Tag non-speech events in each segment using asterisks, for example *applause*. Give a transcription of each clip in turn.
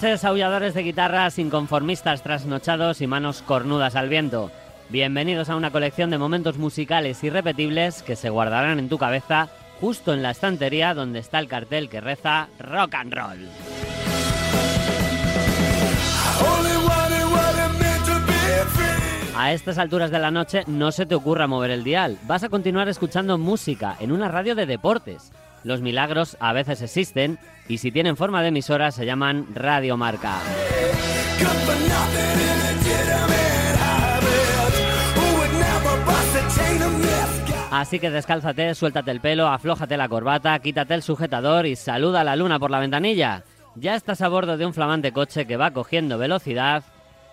Noches, aulladores de guitarras, inconformistas trasnochados y manos cornudas al viento. Bienvenidos a una colección de momentos musicales irrepetibles que se guardarán en tu cabeza justo en la estantería donde está el cartel que reza Rock and Roll. A estas alturas de la noche no se te ocurra mover el dial. Vas a continuar escuchando música en una radio de deportes. Los milagros a veces existen y si tienen forma de emisora se llaman Radio Marca. Así que descálzate, suéltate el pelo, aflójate la corbata, quítate el sujetador y saluda a la luna por la ventanilla. Ya estás a bordo de un flamante coche que va cogiendo velocidad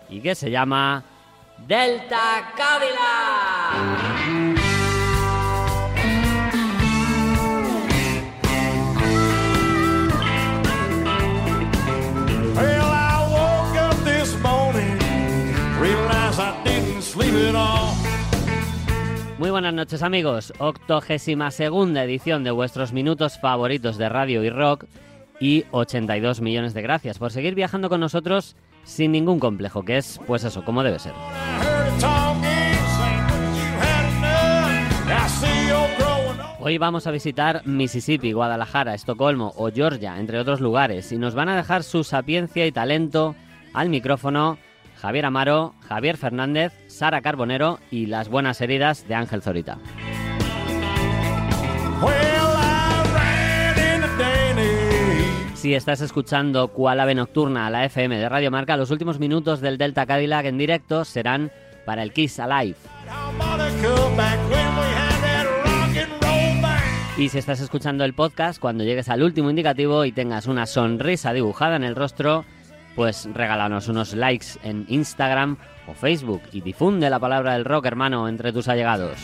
y que se llama Delta Cadillac. Muy buenas noches amigos, octogésima segunda edición de vuestros minutos favoritos de radio y rock y 82 millones de gracias por seguir viajando con nosotros sin ningún complejo, que es pues eso, como debe ser. Hoy vamos a visitar Mississippi, Guadalajara, Estocolmo o Georgia, entre otros lugares, y nos van a dejar su sapiencia y talento al micrófono Javier Amaro, Javier Fernández, Sara Carbonero y las buenas heridas de Ángel Zorita. Si estás escuchando Cual Ave Nocturna a la FM de Radio Marca, los últimos minutos del Delta Cadillac en directo serán para el Kiss Alive. Y si estás escuchando el podcast, cuando llegues al último indicativo y tengas una sonrisa dibujada en el rostro, pues regálanos unos likes en Instagram o Facebook y difunde la palabra del rock, hermano, entre tus allegados.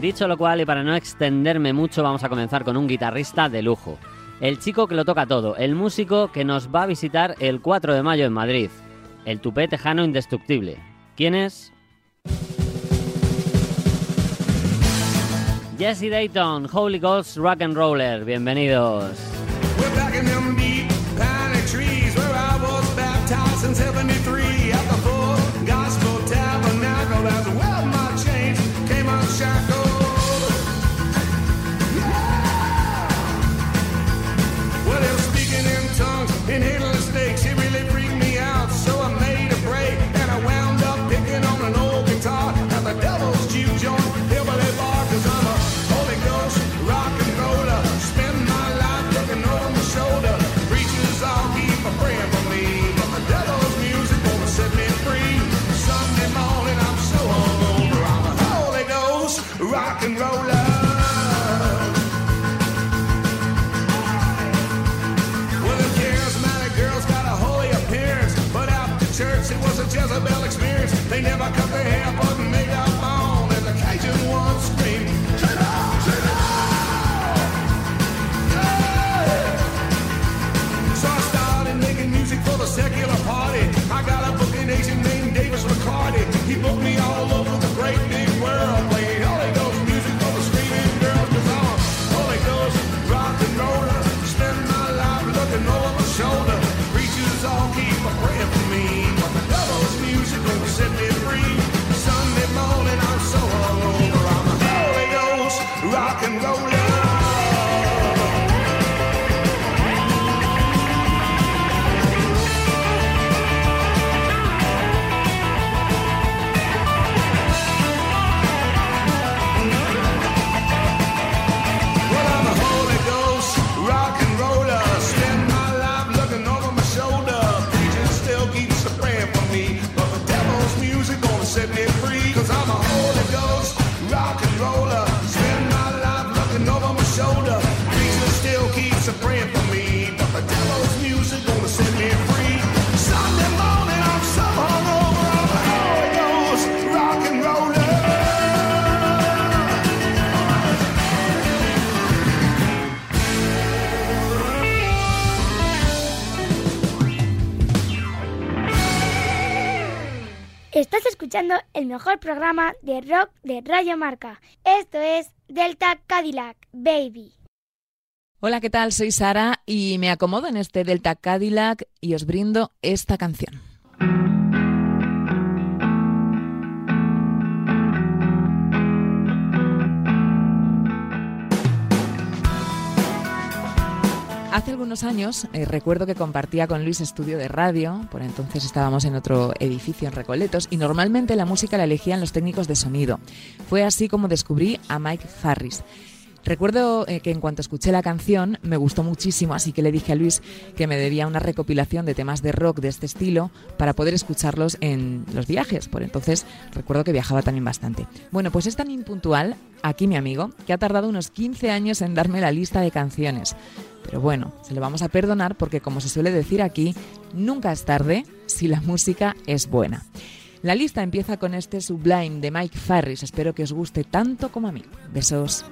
Dicho lo cual, y para no extenderme mucho, vamos a comenzar con un guitarrista de lujo. El chico que lo toca todo, el músico que nos va a visitar el 4 de mayo en Madrid. El tupé tejano indestructible. ¿Quién es? Jesse Dayton, Holy Ghost Rock and Roller, bienvenidos. never come. El mejor programa de rock de Radio Marca. Esto es Delta Cadillac, baby. Hola, ¿qué tal? Soy Sara y me acomodo en este Delta Cadillac y os brindo esta canción. Algunos años eh, recuerdo que compartía con Luis estudio de radio, por entonces estábamos en otro edificio en Recoletos y normalmente la música la elegían los técnicos de sonido. Fue así como descubrí a Mike Farris. Recuerdo eh, que en cuanto escuché la canción me gustó muchísimo, así que le dije a Luis que me debía una recopilación de temas de rock de este estilo para poder escucharlos en los viajes. Por entonces recuerdo que viajaba también bastante. Bueno, pues es tan impuntual, aquí mi amigo, que ha tardado unos 15 años en darme la lista de canciones. Pero bueno, se lo vamos a perdonar porque como se suele decir aquí, nunca es tarde si la música es buena. La lista empieza con este Sublime de Mike Farris. Espero que os guste tanto como a mí. Besos.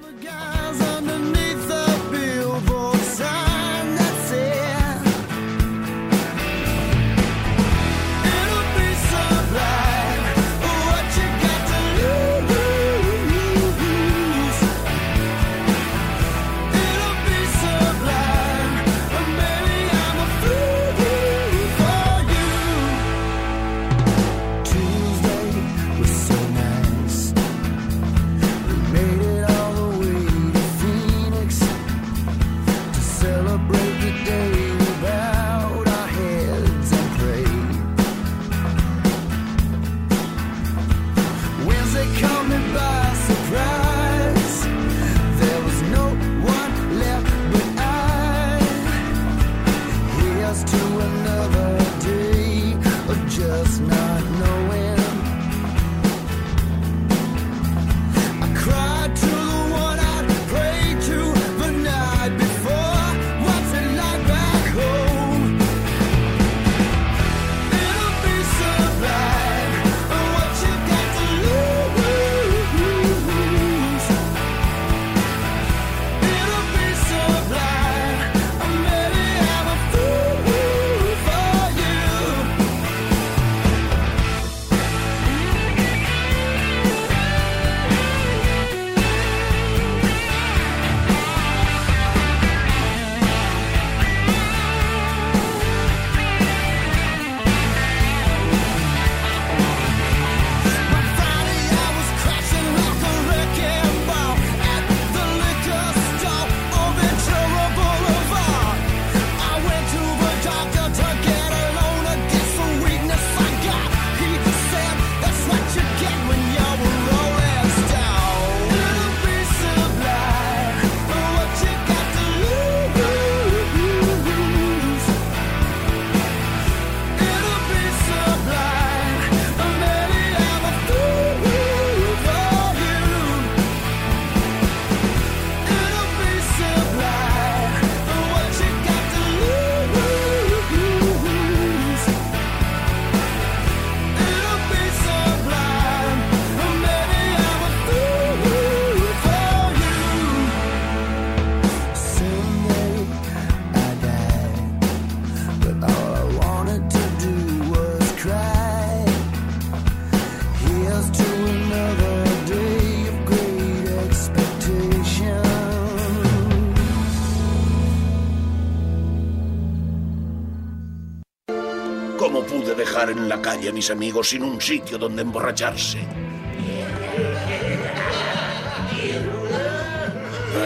La calle a mis amigos sin un sitio donde emborracharse.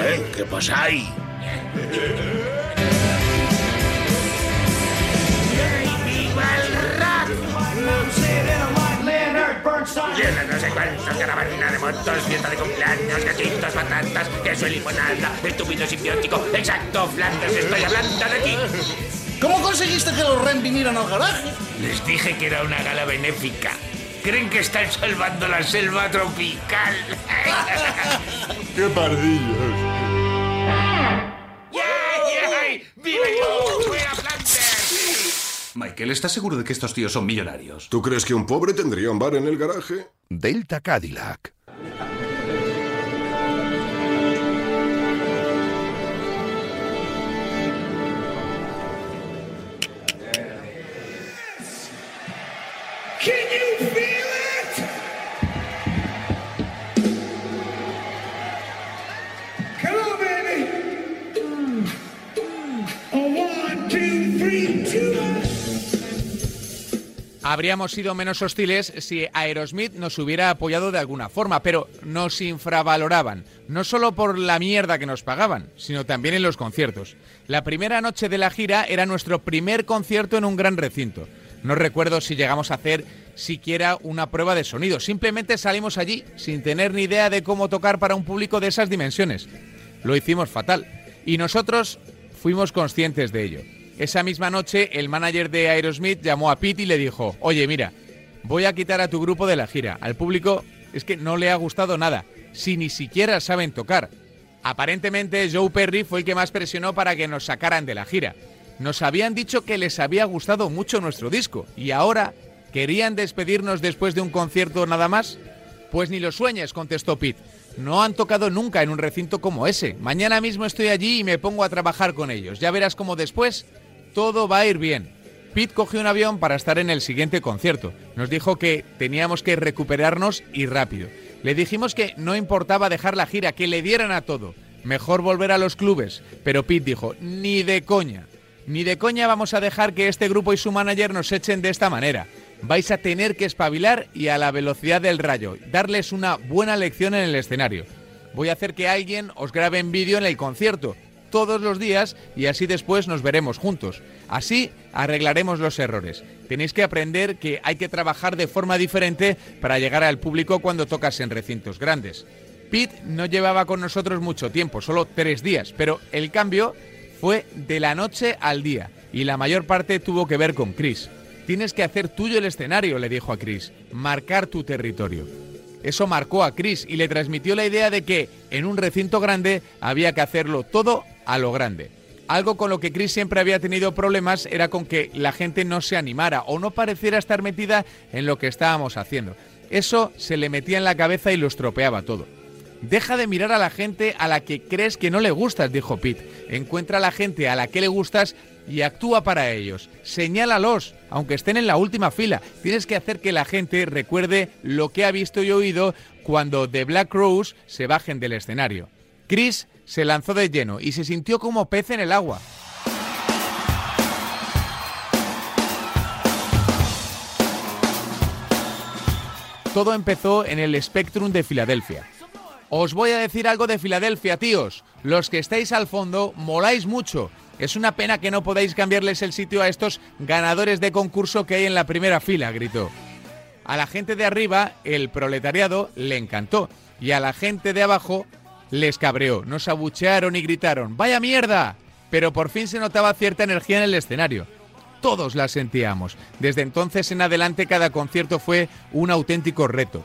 ¿Eh? ¿Qué pasa ahí? Llena no sé cuántos, caravana de motos, fiesta de cumpleaños, gatitos, patatas, queso y limonada, estúpido simbiótico, exacto, Flanders, estoy hablando de ti. ¿Cómo conseguiste que los Ren vinieran al garaje? Les dije que era una gala benéfica. ¿Creen que están salvando la selva tropical? *laughs* ¡Qué pardillos! ¡Yay, ¡Viva yo! ¡Fuera Flanders! Michael, ¿estás seguro de que estos tíos son millonarios? ¿Tú crees que un pobre tendría un bar en el garaje? Delta Cadillac. Habríamos sido menos hostiles si Aerosmith nos hubiera apoyado de alguna forma, pero nos infravaloraban, no solo por la mierda que nos pagaban, sino también en los conciertos. La primera noche de la gira era nuestro primer concierto en un gran recinto. No recuerdo si llegamos a hacer siquiera una prueba de sonido, simplemente salimos allí sin tener ni idea de cómo tocar para un público de esas dimensiones. Lo hicimos fatal y nosotros fuimos conscientes de ello. Esa misma noche, el manager de Aerosmith llamó a Pete y le dijo, oye, mira, voy a quitar a tu grupo de la gira. Al público es que no le ha gustado nada, si ni siquiera saben tocar. Aparentemente, Joe Perry fue el que más presionó para que nos sacaran de la gira. Nos habían dicho que les había gustado mucho nuestro disco y ahora querían despedirnos después de un concierto nada más. Pues ni lo sueñes, contestó Pete. No han tocado nunca en un recinto como ese. Mañana mismo estoy allí y me pongo a trabajar con ellos. Ya verás cómo después todo va a ir bien. Pete cogió un avión para estar en el siguiente concierto. Nos dijo que teníamos que recuperarnos y rápido. Le dijimos que no importaba dejar la gira, que le dieran a todo. Mejor volver a los clubes. Pero Pete dijo, ni de coña. Ni de coña vamos a dejar que este grupo y su manager nos echen de esta manera. Vais a tener que espabilar y a la velocidad del rayo, darles una buena lección en el escenario. Voy a hacer que alguien os grabe en vídeo en el concierto todos los días y así después nos veremos juntos. Así arreglaremos los errores. Tenéis que aprender que hay que trabajar de forma diferente para llegar al público cuando tocas en recintos grandes. Pete no llevaba con nosotros mucho tiempo, solo tres días, pero el cambio fue de la noche al día y la mayor parte tuvo que ver con Chris. Tienes que hacer tuyo el escenario, le dijo a Chris, marcar tu territorio. Eso marcó a Chris y le transmitió la idea de que en un recinto grande había que hacerlo todo a lo grande. Algo con lo que Chris siempre había tenido problemas era con que la gente no se animara o no pareciera estar metida en lo que estábamos haciendo. Eso se le metía en la cabeza y lo estropeaba todo. Deja de mirar a la gente a la que crees que no le gustas, dijo Pete. Encuentra a la gente a la que le gustas y actúa para ellos. Señálalos, aunque estén en la última fila. Tienes que hacer que la gente recuerde lo que ha visto y oído cuando The Black Rose se bajen del escenario. Chris se lanzó de lleno y se sintió como pez en el agua. Todo empezó en el Spectrum de Filadelfia. Os voy a decir algo de Filadelfia, tíos. Los que estáis al fondo moláis mucho. Es una pena que no podáis cambiarles el sitio a estos ganadores de concurso que hay en la primera fila, gritó. A la gente de arriba, el proletariado, le encantó. Y a la gente de abajo, les cabreó. Nos abuchearon y gritaron, ¡Vaya mierda! Pero por fin se notaba cierta energía en el escenario. Todos la sentíamos. Desde entonces en adelante cada concierto fue un auténtico reto.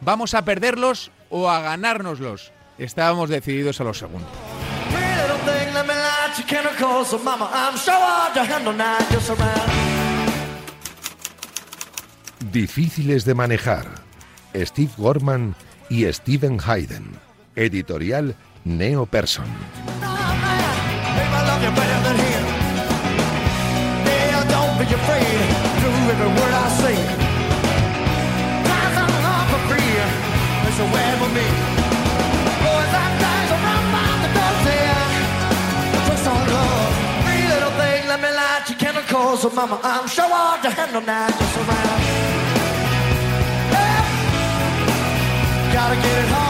¿Vamos a perderlos o a ganárnoslos? Estábamos decididos a los segundos. Difíciles de manejar. Steve Gorman y Steven Hayden. Editorial Neo Person. chemicals, so mama, I'm sure to handle now, just around. Gotta get it hard.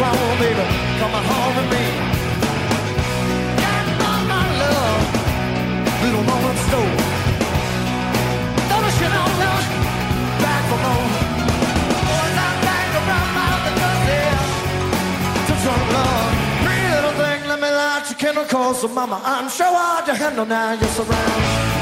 wrong, baby. come home with me. Got all my love. Little woman stole. Don't you know, love? Back for home. Boys, I'm back around my the country. To some love. Pretty little thing, let me light your candle, cause so mama, I'm sure hard to handle now. You're surrounded.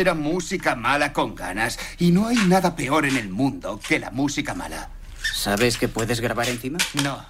Era música mala con ganas. Y no hay nada peor en el mundo que la música mala. ¿Sabes que puedes grabar encima? No.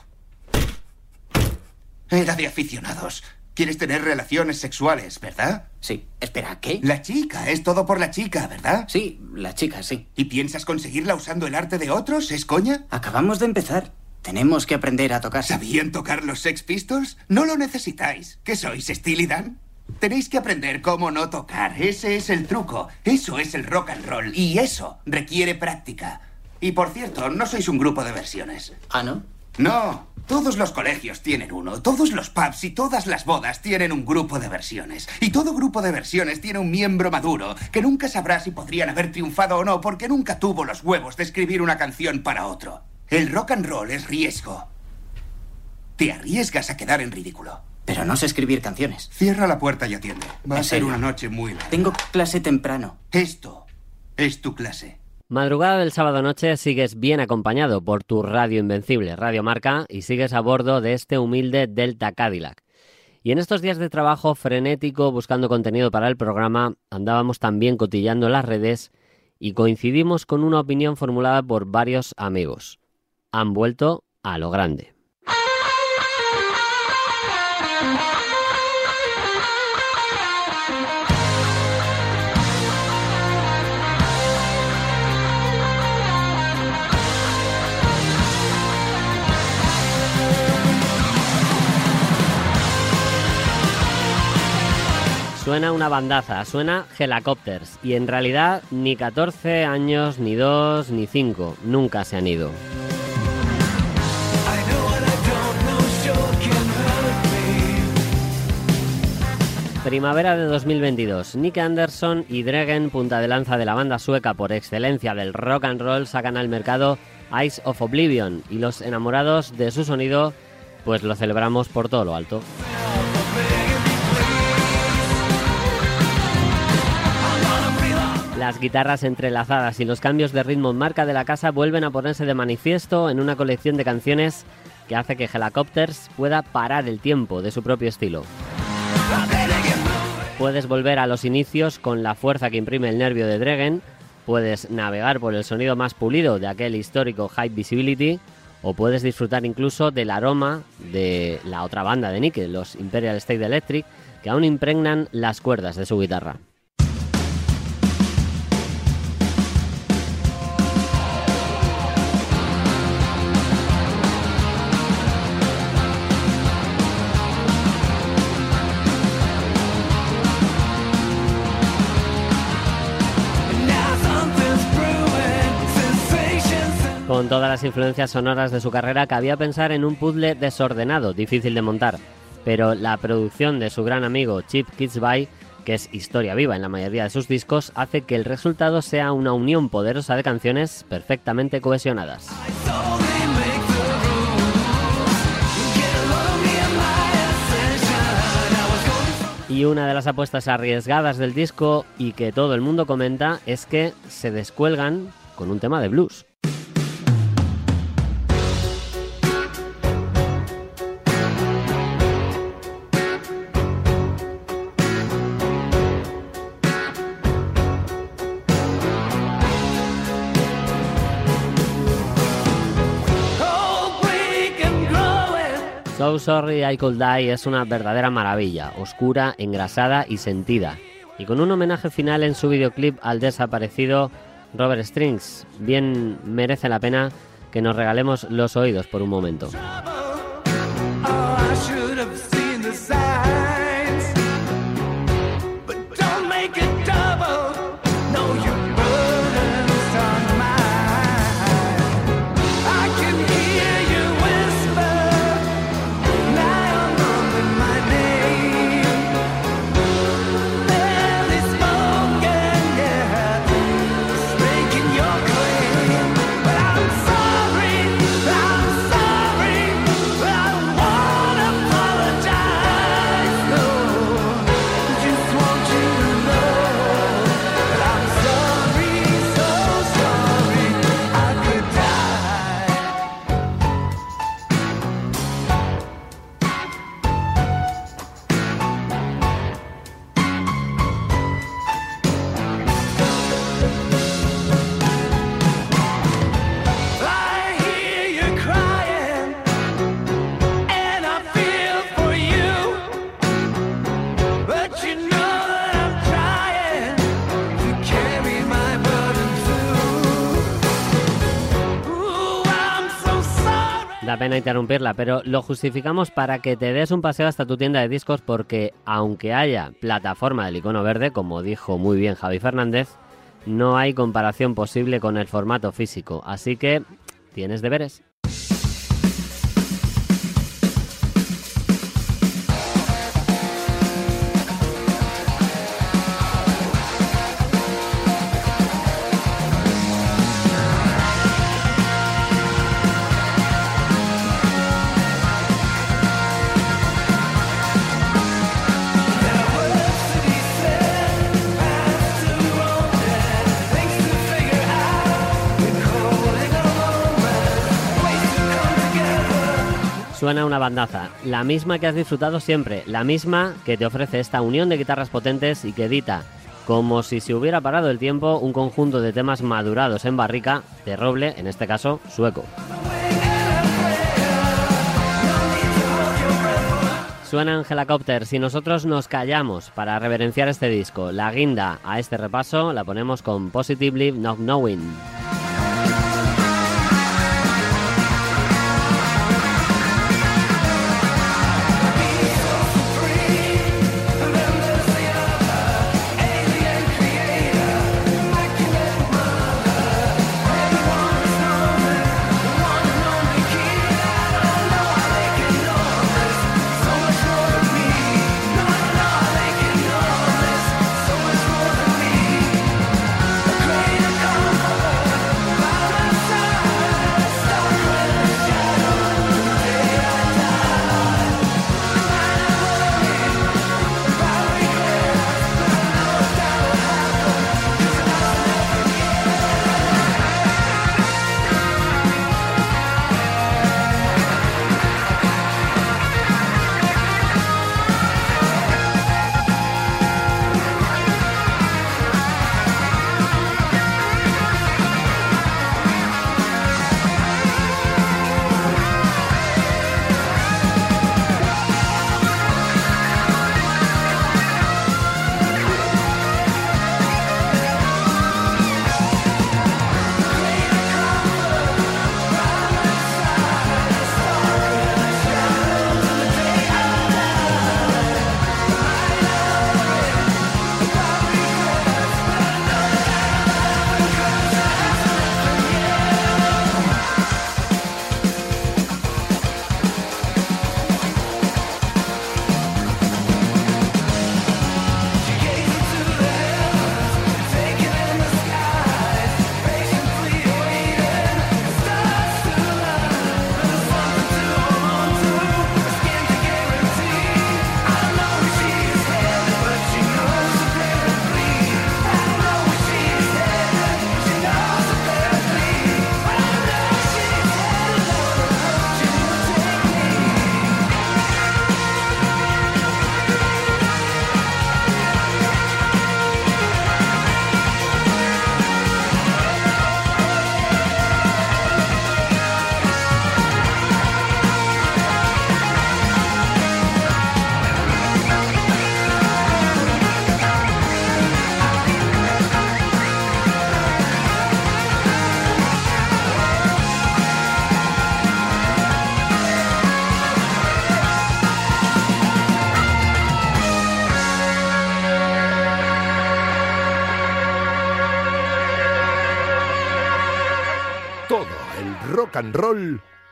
Era de aficionados. Quieres tener relaciones sexuales, ¿verdad? Sí. Espera, ¿qué? La chica, es todo por la chica, ¿verdad? Sí, la chica, sí. ¿Y piensas conseguirla usando el arte de otros? ¿Es coña? Acabamos de empezar. Tenemos que aprender a tocar. ¿Sabían tocar los Sex Pistols? No lo necesitáis. ¿Qué sois, Steely Dan? Tenéis que aprender cómo no tocar. Ese es el truco. Eso es el rock and roll. Y eso requiere práctica. Y por cierto, no sois un grupo de versiones. ¿Ah, no? No. Todos los colegios tienen uno. Todos los pubs y todas las bodas tienen un grupo de versiones. Y todo grupo de versiones tiene un miembro maduro que nunca sabrá si podrían haber triunfado o no porque nunca tuvo los huevos de escribir una canción para otro. El rock and roll es riesgo. Te arriesgas a quedar en ridículo. Pero no sé escribir canciones. Cierra la puerta y atiende. Va a ¿En ser una noche muy larga. Tengo clase temprano. Esto es tu clase. Madrugada del sábado noche sigues bien acompañado por tu radio invencible, Radio Marca, y sigues a bordo de este humilde Delta Cadillac. Y en estos días de trabajo frenético buscando contenido para el programa, andábamos también cotillando las redes y coincidimos con una opinión formulada por varios amigos. Han vuelto a lo grande. Suena una bandaza, suena Helicopters, y en realidad ni 14 años, ni 2, ni 5, nunca se han ido. Primavera de 2022. Nick Anderson y Dregen, punta de lanza de la banda sueca por excelencia del rock and roll, sacan al mercado Eyes of Oblivion y los enamorados de su sonido, pues lo celebramos por todo lo alto. Las guitarras entrelazadas y los cambios de ritmo marca de la casa vuelven a ponerse de manifiesto en una colección de canciones que hace que Helicopters pueda parar el tiempo de su propio estilo. Puedes volver a los inicios con la fuerza que imprime el nervio de Dregen, puedes navegar por el sonido más pulido de aquel histórico High Visibility, o puedes disfrutar incluso del aroma de la otra banda de Nick, los Imperial State Electric, que aún impregnan las cuerdas de su guitarra. Todas las influencias sonoras de su carrera, cabía pensar en un puzzle desordenado, difícil de montar. Pero la producción de su gran amigo Chip Kidsby, que es historia viva en la mayoría de sus discos, hace que el resultado sea una unión poderosa de canciones perfectamente cohesionadas. Y una de las apuestas arriesgadas del disco y que todo el mundo comenta es que se descuelgan con un tema de blues. Sorry I Could Die es una verdadera maravilla, oscura, engrasada y sentida. Y con un homenaje final en su videoclip al desaparecido Robert Strings, bien merece la pena que nos regalemos los oídos por un momento. Pena interrumpirla, pero lo justificamos para que te des un paseo hasta tu tienda de discos porque aunque haya plataforma del icono verde, como dijo muy bien Javi Fernández, no hay comparación posible con el formato físico. Así que tienes deberes. Suena una bandaza, la misma que has disfrutado siempre, la misma que te ofrece esta unión de guitarras potentes y que edita, como si se hubiera parado el tiempo, un conjunto de temas madurados en barrica, de roble, en este caso sueco. Suenan Helicopters y nosotros nos callamos para reverenciar este disco. La guinda a este repaso la ponemos con Positively Not Knowing.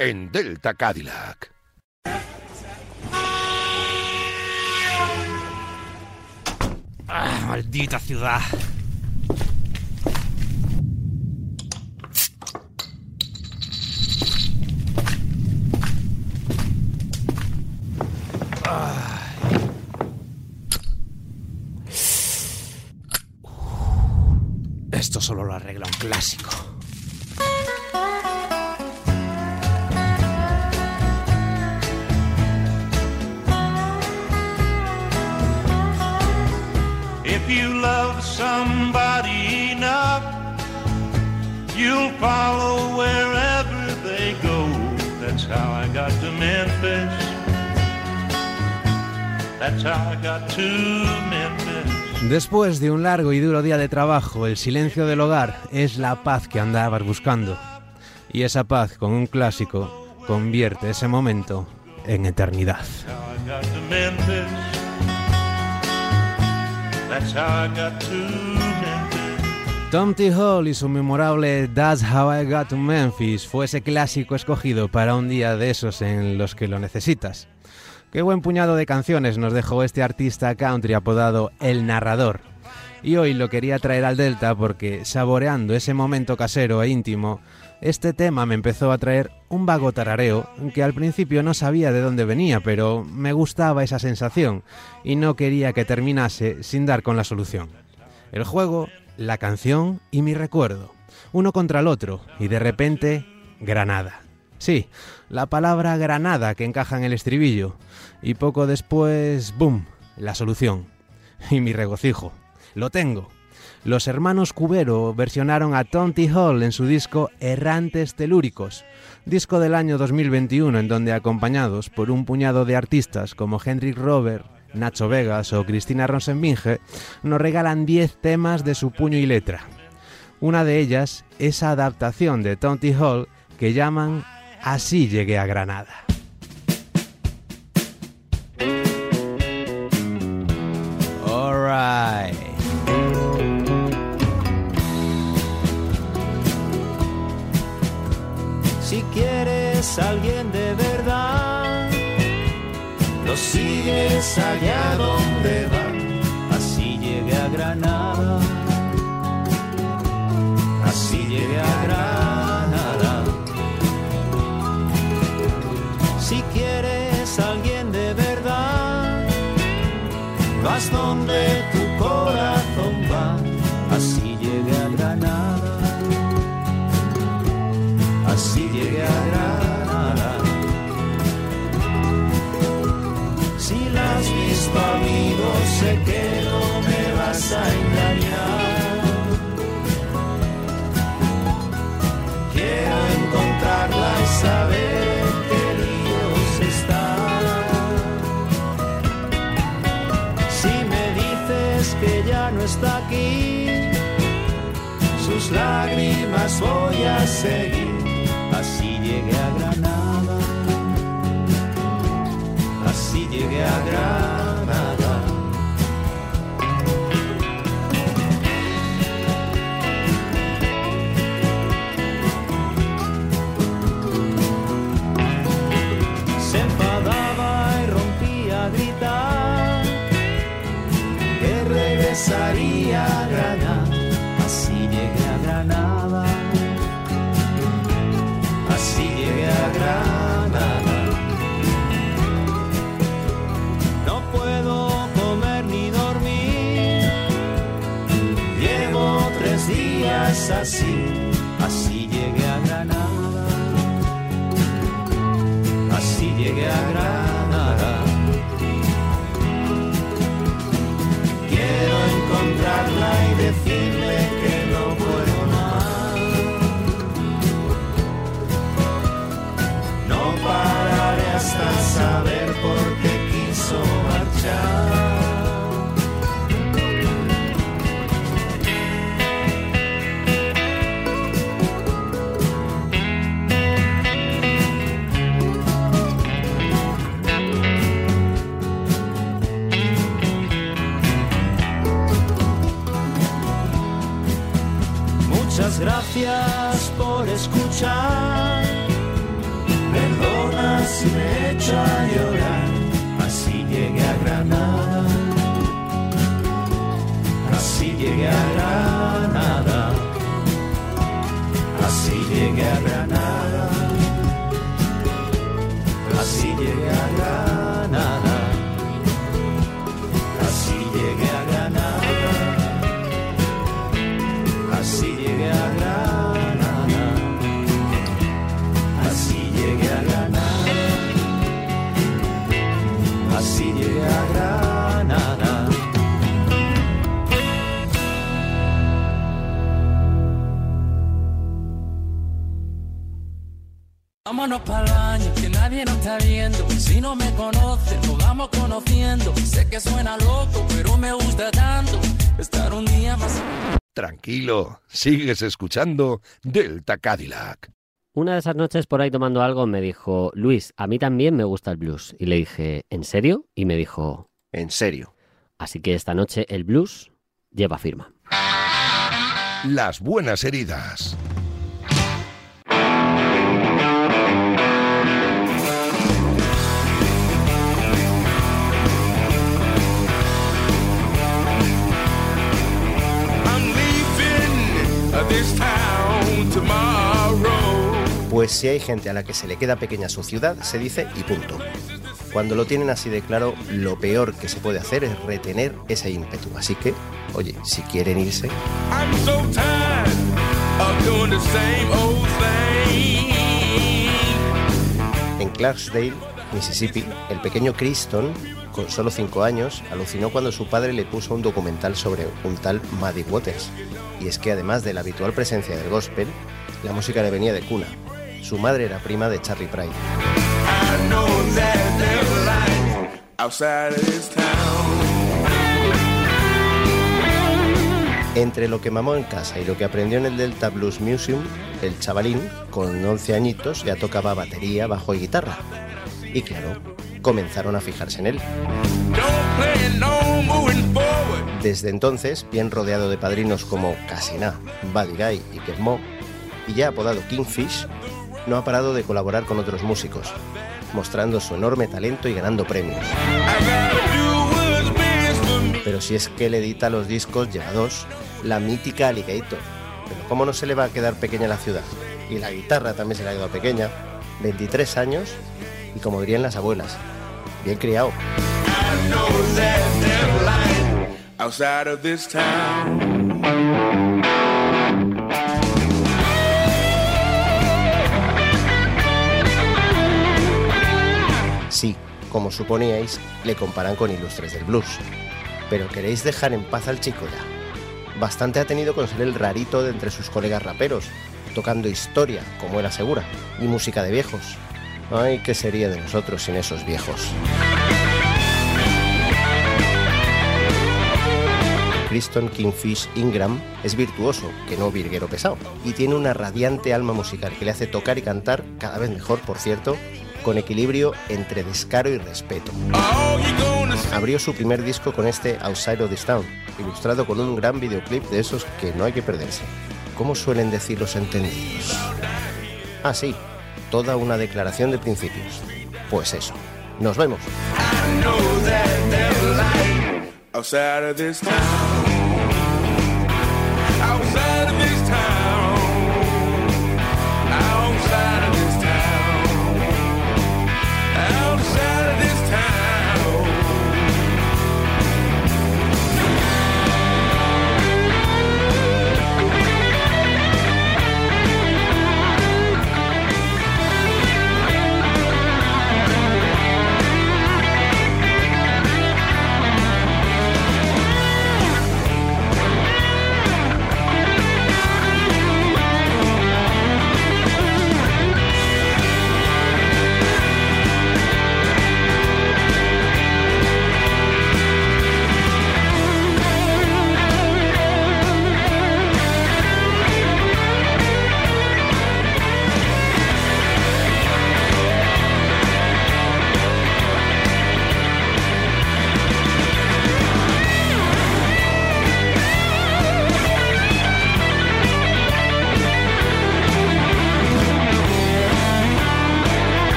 En Delta Cadillac. Ah, maldita ciudad. Esto solo lo arregla un clásico. Después de un largo y duro día de trabajo, el silencio del hogar es la paz que andabas buscando. Y esa paz con un clásico convierte ese momento en eternidad. Tom T. Hall y su memorable That's How I Got to Memphis fue ese clásico escogido para un día de esos en los que lo necesitas. Qué buen puñado de canciones nos dejó este artista country apodado El Narrador. Y hoy lo quería traer al Delta porque, saboreando ese momento casero e íntimo, este tema me empezó a traer un vago tarareo que al principio no sabía de dónde venía, pero me gustaba esa sensación y no quería que terminase sin dar con la solución. El juego, la canción y mi recuerdo, uno contra el otro, y de repente, Granada. Sí, la palabra Granada que encaja en el estribillo, y poco después, ¡boom!, la solución. Y mi regocijo. Lo tengo. Los hermanos Cubero versionaron a Tonty Hall en su disco Errantes Telúricos, disco del año 2021 en donde acompañados por un puñado de artistas como Henrik Robert, Nacho Vegas o Cristina Rosenbinge, nos regalan 10 temas de su puño y letra. Una de ellas, esa adaptación de Tonty Hall que llaman Así llegué a Granada. Si quieres alguien de verdad, lo sigues allá donde va. Así llegué a Granada. Así llegué a Granada. Si quieres haz donde tú sus lágrimas voy a seguir. Así llegué a Granada. Así llegué a Granada. Tranquilo, sigues escuchando Delta Cadillac. Una de esas noches por ahí tomando algo me dijo, Luis, a mí también me gusta el blues. Y le dije, ¿en serio? Y me dijo, En serio. así que esta noche el blues lleva firma. Las buenas heridas. Pues si hay gente a la que se le queda pequeña su ciudad, se dice y punto. Cuando lo tienen así de claro, lo peor que se puede hacer es retener ese ímpetu. Así que, oye, si quieren irse, en Clarksdale, Mississippi, el pequeño Criston, con solo 5 años, alucinó cuando su padre le puso un documental sobre un tal Muddy Waters. Y es que además de la habitual presencia del gospel, la música le venía de cuna. Su madre era prima de Charlie Pride. Entre lo que mamó en casa y lo que aprendió en el Delta Blues Museum, el chavalín, con 11 añitos, ya tocaba batería, bajo y guitarra. Y claro, comenzaron a fijarse en él. Desde entonces, bien rodeado de padrinos como Casina, Buddy Guy y Kev Mo, y ya apodado Kingfish, no ha parado de colaborar con otros músicos, mostrando su enorme talento y ganando premios. Pero si es que él edita los discos lleva dos, la mítica Alligator. Pero ¿cómo no se le va a quedar pequeña la ciudad? Y la guitarra también se le ha quedado pequeña. 23 años y como dirían las abuelas, bien criado. Sí, como suponíais, le comparan con ilustres del blues. Pero queréis dejar en paz al chico ya. Bastante ha tenido con ser el rarito de entre sus colegas raperos, tocando historia, como él asegura, y música de viejos. Ay, ¿qué sería de nosotros sin esos viejos? Criston Kingfish Ingram es virtuoso, que no virguero pesado, y tiene una radiante alma musical que le hace tocar y cantar, cada vez mejor, por cierto, con equilibrio entre descaro y respeto. Abrió su primer disco con este Outside of this Town, ilustrado con un gran videoclip de esos que no hay que perderse. ¿Cómo suelen decir los entendidos? Ah, sí, toda una declaración de principios. Pues eso. Nos vemos.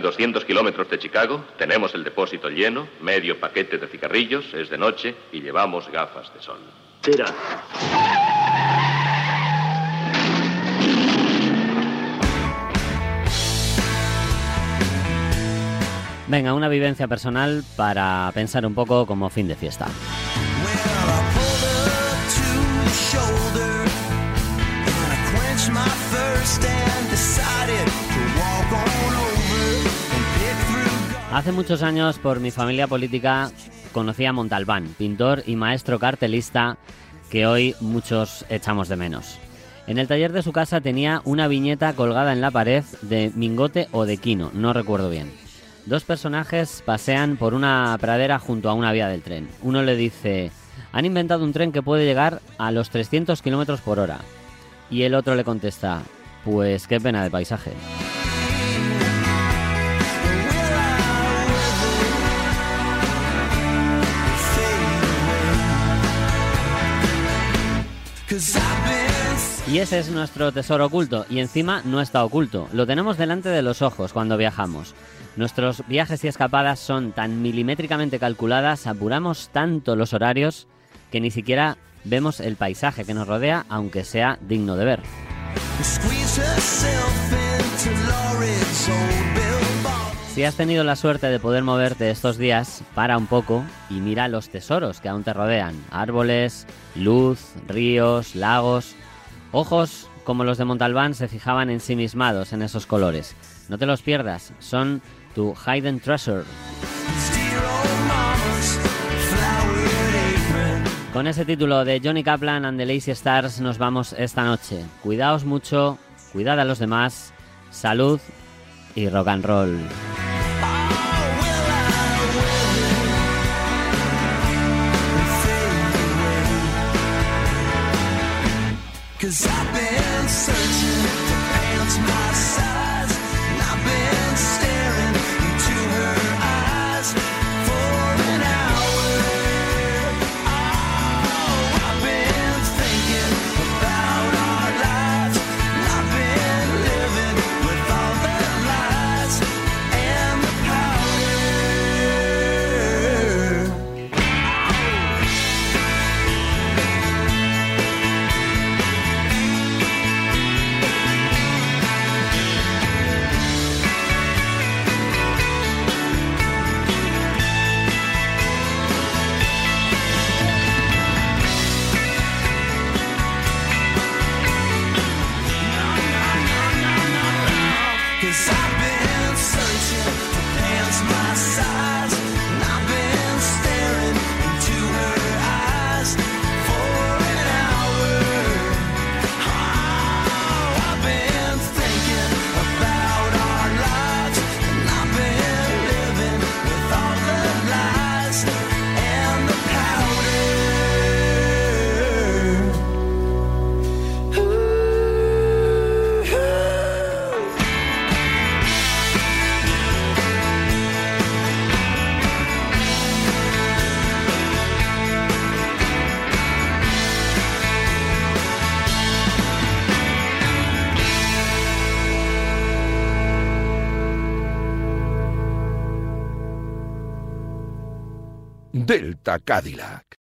Casi 200 kilómetros de Chicago, tenemos el depósito lleno, medio paquete de cigarrillos, es de noche y llevamos gafas de sol. Tira. Venga, una vivencia personal para pensar un poco como fin de fiesta. Hace muchos años, por mi familia política, conocí a Montalbán, pintor y maestro cartelista que hoy muchos echamos de menos. En el taller de su casa tenía una viñeta colgada en la pared de Mingote o de Quino, no recuerdo bien. Dos personajes pasean por una pradera junto a una vía del tren. Uno le dice, han inventado un tren que puede llegar a los 300 kilómetros por hora. Y el otro le contesta, pues qué pena de paisaje. Y ese es nuestro tesoro oculto, y encima no está oculto, lo tenemos delante de los ojos cuando viajamos. Nuestros viajes y escapadas son tan milimétricamente calculadas, apuramos tanto los horarios, que ni siquiera vemos el paisaje que nos rodea, aunque sea digno de ver. Si has tenido la suerte de poder moverte estos días, para un poco y mira los tesoros que aún te rodean. Árboles, luz, ríos, lagos. Ojos como los de Montalbán se fijaban ensimismados en esos colores. No te los pierdas, son tu hidden treasure. Con ese título de Johnny Kaplan and the Lazy Stars nos vamos esta noche. Cuidaos mucho, cuidad a los demás, salud y rock and roll. is. Cadillac.